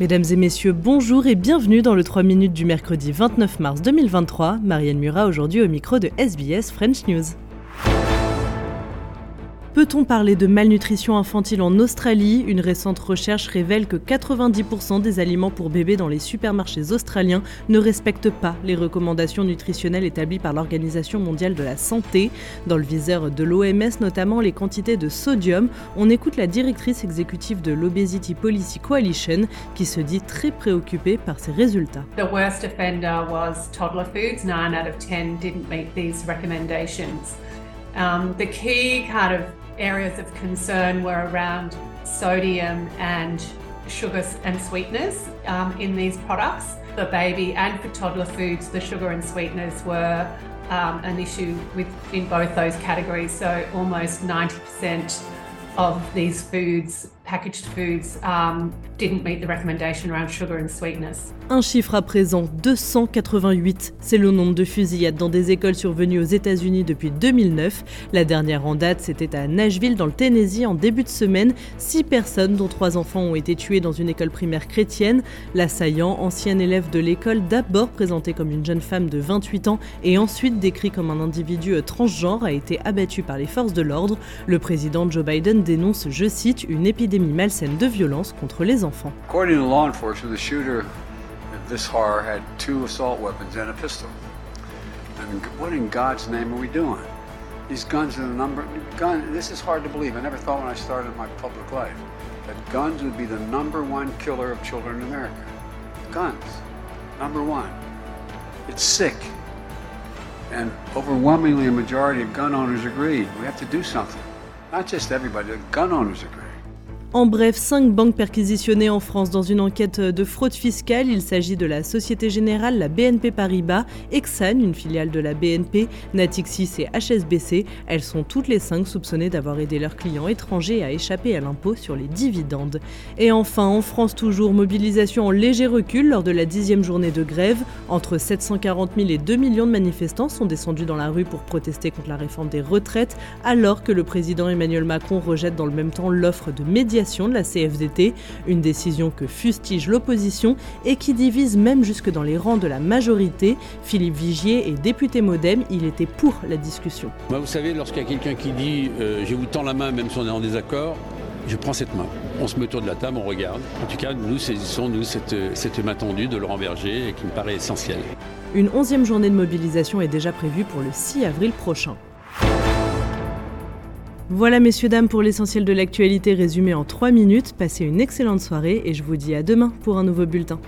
Mesdames et messieurs, bonjour et bienvenue dans le 3 minutes du mercredi 29 mars 2023. Marianne Murat aujourd'hui au micro de SBS French News. Peut-on parler de malnutrition infantile en Australie? Une récente recherche révèle que 90% des aliments pour bébés dans les supermarchés australiens ne respectent pas les recommandations nutritionnelles établies par l'Organisation mondiale de la santé. Dans le viseur de l'OMS, notamment les quantités de sodium, on écoute la directrice exécutive de l'Obesity Policy Coalition qui se dit très préoccupée par ces résultats. The worst offender was toddler foods. 9 out of 10 didn't meet these recommendations. Um, the key kind of areas of concern were around sodium and sugars and sweeteners um, in these products. For baby and for toddler foods, the sugar and sweeteners were um, an issue with in both those categories. So almost 90% of these foods Un chiffre à présent, 288. C'est le nombre de fusillades dans des écoles survenues aux États-Unis depuis 2009. La dernière en date, c'était à Nashville, dans le Tennessee, en début de semaine. Six personnes, dont trois enfants, ont été tuées dans une école primaire chrétienne. L'assaillant, ancien élève de l'école, d'abord présenté comme une jeune femme de 28 ans et ensuite décrit comme un individu transgenre, a été abattu par les forces de l'ordre. Le président Joe Biden dénonce, je cite, une épidémie malsaine de violence contre les enfants. According to law enforcement, the shooter of this horror had two assault weapons and a pistol. I mean, what in God's name are we doing? These guns are the number. Gun. This is hard to believe. I never thought when I started my public life that guns would be the number one killer of children in America. Guns, number one. It's sick. And overwhelmingly, a majority of gun owners agree we have to do something. Not just everybody, the gun owners agree. En bref, cinq banques perquisitionnées en France dans une enquête de fraude fiscale. Il s'agit de la Société Générale, la BNP Paribas, Exane, une filiale de la BNP, Natixis et HSBC. Elles sont toutes les cinq soupçonnées d'avoir aidé leurs clients étrangers à échapper à l'impôt sur les dividendes. Et enfin, en France toujours, mobilisation en léger recul lors de la dixième journée de grève. Entre 740 000 et 2 millions de manifestants sont descendus dans la rue pour protester contre la réforme des retraites, alors que le président Emmanuel Macron rejette dans le même temps l'offre de médiation de la CFDT, une décision que fustige l'opposition et qui divise même jusque dans les rangs de la majorité. Philippe Vigier est député modem, il était pour la discussion. Moi, vous savez, lorsqu'il y a quelqu'un qui dit euh, je vous tends la main même si on est en désaccord, je prends cette main. On se met autour de la table, on regarde. En tout cas, nous saisissons nous, cette, cette main tendue de Laurent Berger qui me paraît essentielle. Une onzième journée de mobilisation est déjà prévue pour le 6 avril prochain. Voilà messieurs dames pour l'essentiel de l'actualité résumé en 3 minutes. Passez une excellente soirée et je vous dis à demain pour un nouveau bulletin.